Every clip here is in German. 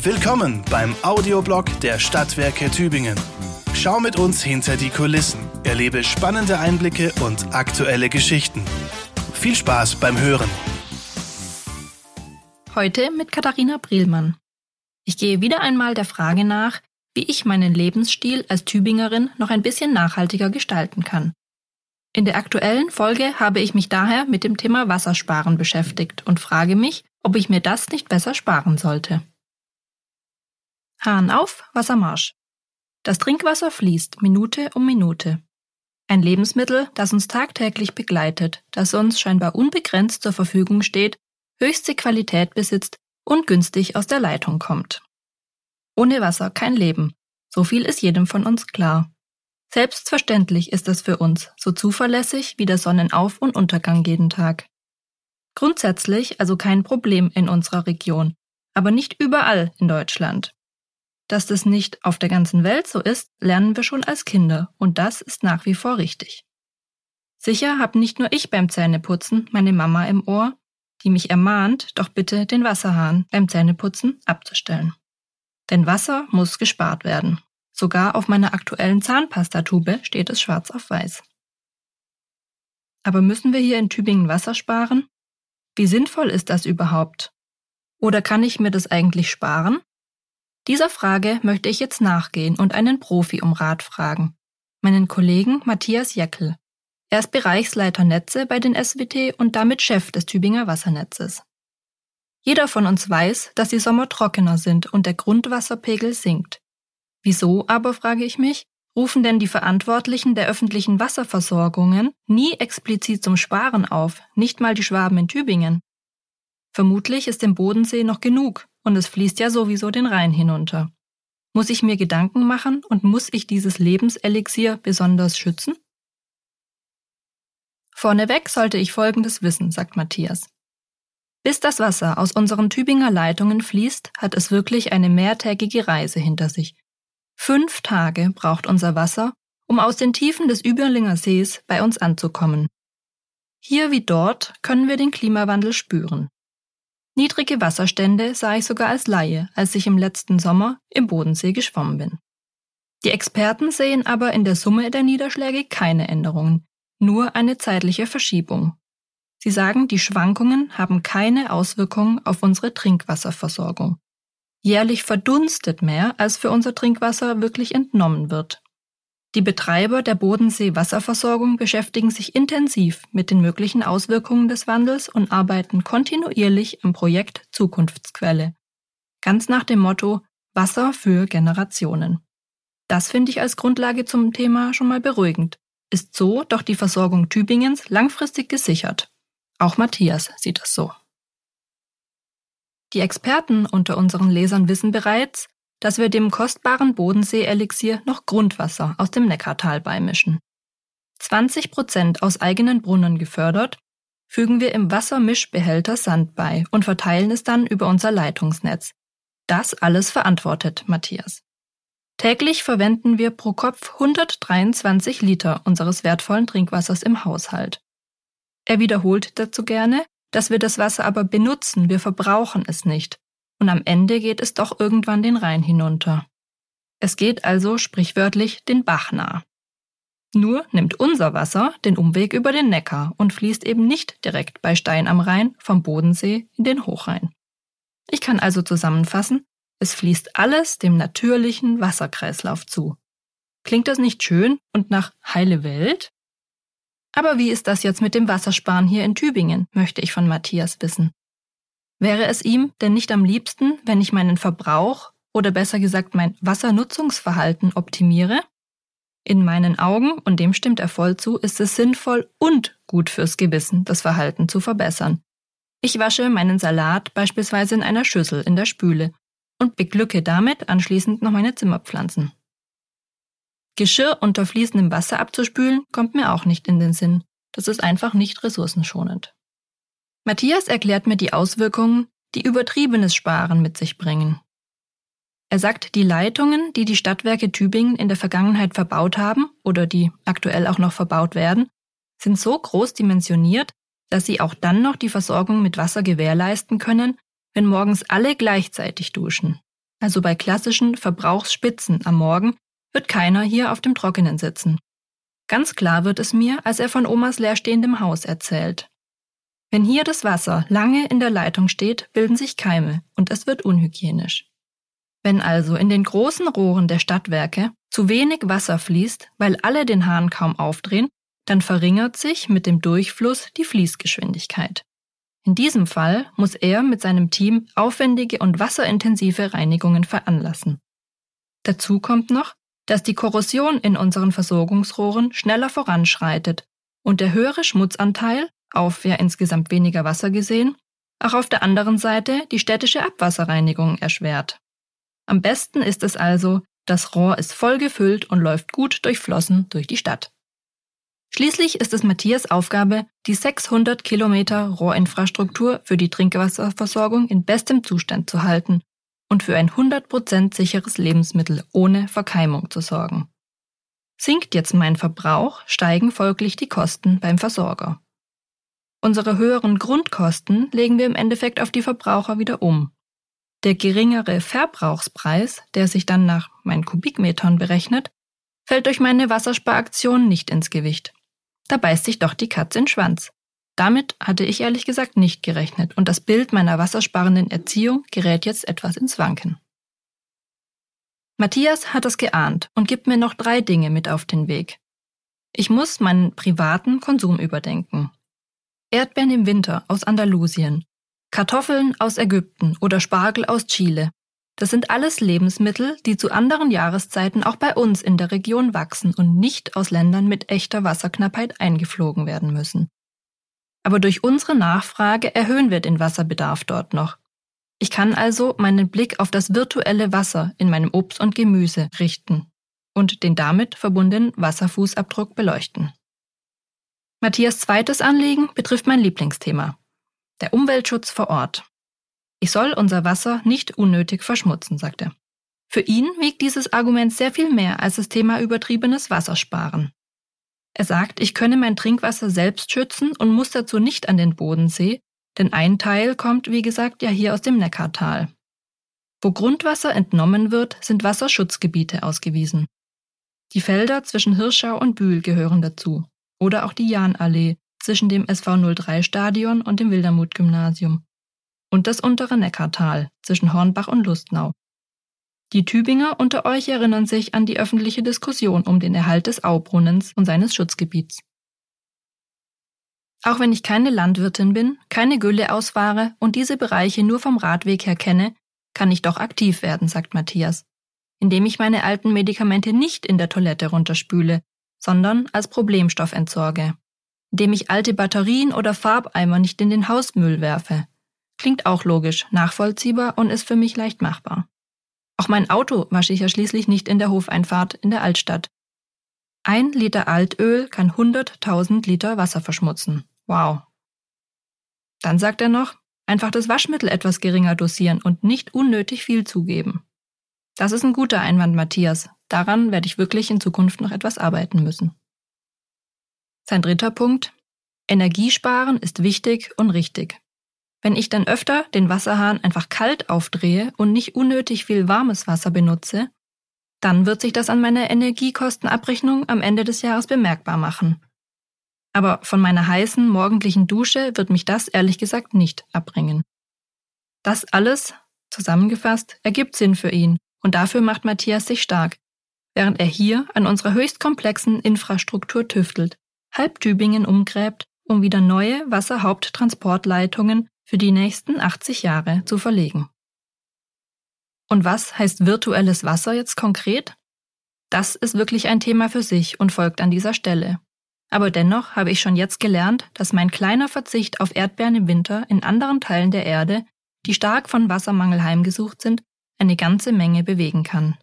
Willkommen beim Audioblog der Stadtwerke Tübingen. Schau mit uns hinter die Kulissen, erlebe spannende Einblicke und aktuelle Geschichten. Viel Spaß beim Hören. Heute mit Katharina Brielmann. Ich gehe wieder einmal der Frage nach, wie ich meinen Lebensstil als Tübingerin noch ein bisschen nachhaltiger gestalten kann. In der aktuellen Folge habe ich mich daher mit dem Thema Wassersparen beschäftigt und frage mich, ob ich mir das nicht besser sparen sollte. Hahn auf, Wassermarsch. Das Trinkwasser fließt Minute um Minute. Ein Lebensmittel, das uns tagtäglich begleitet, das uns scheinbar unbegrenzt zur Verfügung steht, höchste Qualität besitzt und günstig aus der Leitung kommt. Ohne Wasser kein Leben, so viel ist jedem von uns klar. Selbstverständlich ist es für uns so zuverlässig wie der Sonnenauf- und Untergang jeden Tag. Grundsätzlich also kein Problem in unserer Region, aber nicht überall in Deutschland. Dass das nicht auf der ganzen Welt so ist, lernen wir schon als Kinder und das ist nach wie vor richtig. Sicher hab nicht nur ich beim Zähneputzen meine Mama im Ohr, die mich ermahnt, doch bitte den Wasserhahn beim Zähneputzen abzustellen. Denn Wasser muss gespart werden. Sogar auf meiner aktuellen Zahnpastatube steht es schwarz auf weiß. Aber müssen wir hier in Tübingen Wasser sparen? Wie sinnvoll ist das überhaupt? Oder kann ich mir das eigentlich sparen? Dieser Frage möchte ich jetzt nachgehen und einen Profi um Rat fragen. Meinen Kollegen Matthias Jeckel. Er ist Bereichsleiter Netze bei den SWT und damit Chef des Tübinger Wassernetzes. Jeder von uns weiß, dass die Sommer trockener sind und der Grundwasserpegel sinkt. Wieso aber, frage ich mich, rufen denn die Verantwortlichen der öffentlichen Wasserversorgungen nie explizit zum Sparen auf, nicht mal die Schwaben in Tübingen? Vermutlich ist im Bodensee noch genug und es fließt ja sowieso den Rhein hinunter. Muss ich mir Gedanken machen und muss ich dieses Lebenselixier besonders schützen? Vorneweg sollte ich Folgendes wissen, sagt Matthias. Bis das Wasser aus unseren Tübinger Leitungen fließt, hat es wirklich eine mehrtägige Reise hinter sich, Fünf Tage braucht unser Wasser, um aus den Tiefen des Überlinger Sees bei uns anzukommen. Hier wie dort können wir den Klimawandel spüren. Niedrige Wasserstände sah ich sogar als Laie, als ich im letzten Sommer im Bodensee geschwommen bin. Die Experten sehen aber in der Summe der Niederschläge keine Änderungen, nur eine zeitliche Verschiebung. Sie sagen, die Schwankungen haben keine Auswirkungen auf unsere Trinkwasserversorgung. Jährlich verdunstet mehr, als für unser Trinkwasser wirklich entnommen wird. Die Betreiber der Bodensee-Wasserversorgung beschäftigen sich intensiv mit den möglichen Auswirkungen des Wandels und arbeiten kontinuierlich am Projekt Zukunftsquelle. Ganz nach dem Motto Wasser für Generationen. Das finde ich als Grundlage zum Thema schon mal beruhigend. Ist so doch die Versorgung Tübingens langfristig gesichert. Auch Matthias sieht es so. Die Experten unter unseren Lesern wissen bereits, dass wir dem kostbaren Bodensee-Elixier noch Grundwasser aus dem Neckartal beimischen. 20 Prozent aus eigenen Brunnen gefördert, fügen wir im Wassermischbehälter Sand bei und verteilen es dann über unser Leitungsnetz. Das alles verantwortet Matthias. Täglich verwenden wir pro Kopf 123 Liter unseres wertvollen Trinkwassers im Haushalt. Er wiederholt dazu gerne, dass wir das Wasser aber benutzen, wir verbrauchen es nicht. Und am Ende geht es doch irgendwann den Rhein hinunter. Es geht also sprichwörtlich den Bach nah. Nur nimmt unser Wasser den Umweg über den Neckar und fließt eben nicht direkt bei Stein am Rhein vom Bodensee in den Hochrhein. Ich kann also zusammenfassen, es fließt alles dem natürlichen Wasserkreislauf zu. Klingt das nicht schön und nach heile Welt? Aber wie ist das jetzt mit dem Wassersparen hier in Tübingen, möchte ich von Matthias wissen. Wäre es ihm denn nicht am liebsten, wenn ich meinen Verbrauch oder besser gesagt mein Wassernutzungsverhalten optimiere? In meinen Augen, und dem stimmt er voll zu, ist es sinnvoll und gut fürs Gewissen, das Verhalten zu verbessern. Ich wasche meinen Salat beispielsweise in einer Schüssel in der Spüle und beglücke damit anschließend noch meine Zimmerpflanzen. Geschirr unter fließendem Wasser abzuspülen, kommt mir auch nicht in den Sinn. Das ist einfach nicht ressourcenschonend. Matthias erklärt mir die Auswirkungen, die übertriebenes Sparen mit sich bringen. Er sagt, die Leitungen, die die Stadtwerke Tübingen in der Vergangenheit verbaut haben oder die aktuell auch noch verbaut werden, sind so groß dimensioniert, dass sie auch dann noch die Versorgung mit Wasser gewährleisten können, wenn morgens alle gleichzeitig duschen. also bei klassischen Verbrauchsspitzen am Morgen, wird keiner hier auf dem Trockenen sitzen. Ganz klar wird es mir, als er von Omas leerstehendem Haus erzählt. Wenn hier das Wasser lange in der Leitung steht, bilden sich Keime und es wird unhygienisch. Wenn also in den großen Rohren der Stadtwerke zu wenig Wasser fließt, weil alle den Hahn kaum aufdrehen, dann verringert sich mit dem Durchfluss die Fließgeschwindigkeit. In diesem Fall muss er mit seinem Team aufwendige und wasserintensive Reinigungen veranlassen. Dazu kommt noch, dass die Korrosion in unseren Versorgungsrohren schneller voranschreitet und der höhere Schmutzanteil, auf ja insgesamt weniger Wasser gesehen, auch auf der anderen Seite die städtische Abwasserreinigung erschwert. Am besten ist es also, das Rohr ist voll gefüllt und läuft gut durchflossen durch die Stadt. Schließlich ist es Matthias Aufgabe, die 600 Kilometer Rohrinfrastruktur für die Trinkwasserversorgung in bestem Zustand zu halten und für ein 100% sicheres Lebensmittel ohne Verkeimung zu sorgen. Sinkt jetzt mein Verbrauch, steigen folglich die Kosten beim Versorger. Unsere höheren Grundkosten legen wir im Endeffekt auf die Verbraucher wieder um. Der geringere Verbrauchspreis, der sich dann nach meinen Kubikmetern berechnet, fällt durch meine Wassersparaktion nicht ins Gewicht. Da beißt sich doch die Katze in den Schwanz. Damit hatte ich ehrlich gesagt nicht gerechnet und das Bild meiner wassersparenden Erziehung gerät jetzt etwas ins Wanken. Matthias hat es geahnt und gibt mir noch drei Dinge mit auf den Weg. Ich muss meinen privaten Konsum überdenken. Erdbeeren im Winter aus Andalusien, Kartoffeln aus Ägypten oder Spargel aus Chile. Das sind alles Lebensmittel, die zu anderen Jahreszeiten auch bei uns in der Region wachsen und nicht aus Ländern mit echter Wasserknappheit eingeflogen werden müssen. Aber durch unsere Nachfrage erhöhen wir den Wasserbedarf dort noch. Ich kann also meinen Blick auf das virtuelle Wasser in meinem Obst und Gemüse richten und den damit verbundenen Wasserfußabdruck beleuchten. Matthias zweites Anliegen betrifft mein Lieblingsthema, der Umweltschutz vor Ort. Ich soll unser Wasser nicht unnötig verschmutzen, sagt er. Für ihn wiegt dieses Argument sehr viel mehr als das Thema übertriebenes Wassersparen. Er sagt, ich könne mein Trinkwasser selbst schützen und muss dazu nicht an den Bodensee, denn ein Teil kommt, wie gesagt, ja hier aus dem Neckartal. Wo Grundwasser entnommen wird, sind Wasserschutzgebiete ausgewiesen. Die Felder zwischen Hirschau und Bühl gehören dazu. Oder auch die Jahnallee zwischen dem SV03 Stadion und dem Wildermuth Gymnasium. Und das untere Neckartal zwischen Hornbach und Lustnau. Die Tübinger unter euch erinnern sich an die öffentliche Diskussion um den Erhalt des Aubrunnens und seines Schutzgebiets. Auch wenn ich keine Landwirtin bin, keine Gülle ausfahre und diese Bereiche nur vom Radweg her kenne, kann ich doch aktiv werden, sagt Matthias, indem ich meine alten Medikamente nicht in der Toilette runterspüle, sondern als Problemstoff entsorge, indem ich alte Batterien oder Farbeimer nicht in den Hausmüll werfe. Klingt auch logisch, nachvollziehbar und ist für mich leicht machbar. Auch mein Auto wasche ich ja schließlich nicht in der Hofeinfahrt in der Altstadt. Ein Liter Altöl kann 100.000 Liter Wasser verschmutzen. Wow. Dann sagt er noch, einfach das Waschmittel etwas geringer dosieren und nicht unnötig viel zugeben. Das ist ein guter Einwand, Matthias. Daran werde ich wirklich in Zukunft noch etwas arbeiten müssen. Sein dritter Punkt. Energiesparen ist wichtig und richtig. Wenn ich dann öfter den Wasserhahn einfach kalt aufdrehe und nicht unnötig viel warmes Wasser benutze, dann wird sich das an meiner Energiekostenabrechnung am Ende des Jahres bemerkbar machen. Aber von meiner heißen morgendlichen Dusche wird mich das ehrlich gesagt nicht abbringen. Das alles, zusammengefasst, ergibt Sinn für ihn und dafür macht Matthias sich stark, während er hier an unserer höchst komplexen Infrastruktur tüftelt, halb Tübingen umgräbt, um wieder neue Wasserhaupttransportleitungen für die nächsten 80 Jahre zu verlegen. Und was heißt virtuelles Wasser jetzt konkret? Das ist wirklich ein Thema für sich und folgt an dieser Stelle. Aber dennoch habe ich schon jetzt gelernt, dass mein kleiner Verzicht auf Erdbeeren im Winter in anderen Teilen der Erde, die stark von Wassermangel heimgesucht sind, eine ganze Menge bewegen kann.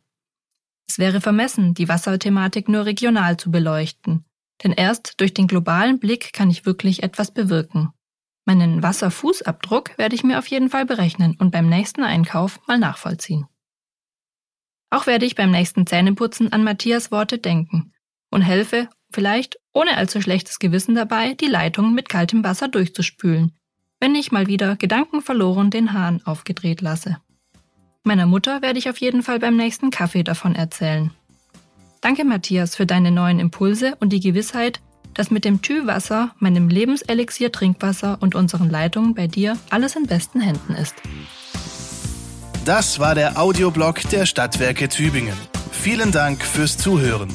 Es wäre vermessen, die Wasserthematik nur regional zu beleuchten, denn erst durch den globalen Blick kann ich wirklich etwas bewirken. Meinen Wasserfußabdruck werde ich mir auf jeden Fall berechnen und beim nächsten Einkauf mal nachvollziehen. Auch werde ich beim nächsten Zähneputzen an Matthias Worte denken und helfe, vielleicht ohne allzu schlechtes Gewissen dabei, die Leitung mit kaltem Wasser durchzuspülen, wenn ich mal wieder gedankenverloren den Hahn aufgedreht lasse. Meiner Mutter werde ich auf jeden Fall beim nächsten Kaffee davon erzählen. Danke, Matthias, für deine neuen Impulse und die Gewissheit, dass mit dem Tü-Wasser, meinem Lebenselixier Trinkwasser und unseren Leitungen bei dir alles in besten Händen ist. Das war der Audioblog der Stadtwerke Tübingen. Vielen Dank fürs Zuhören.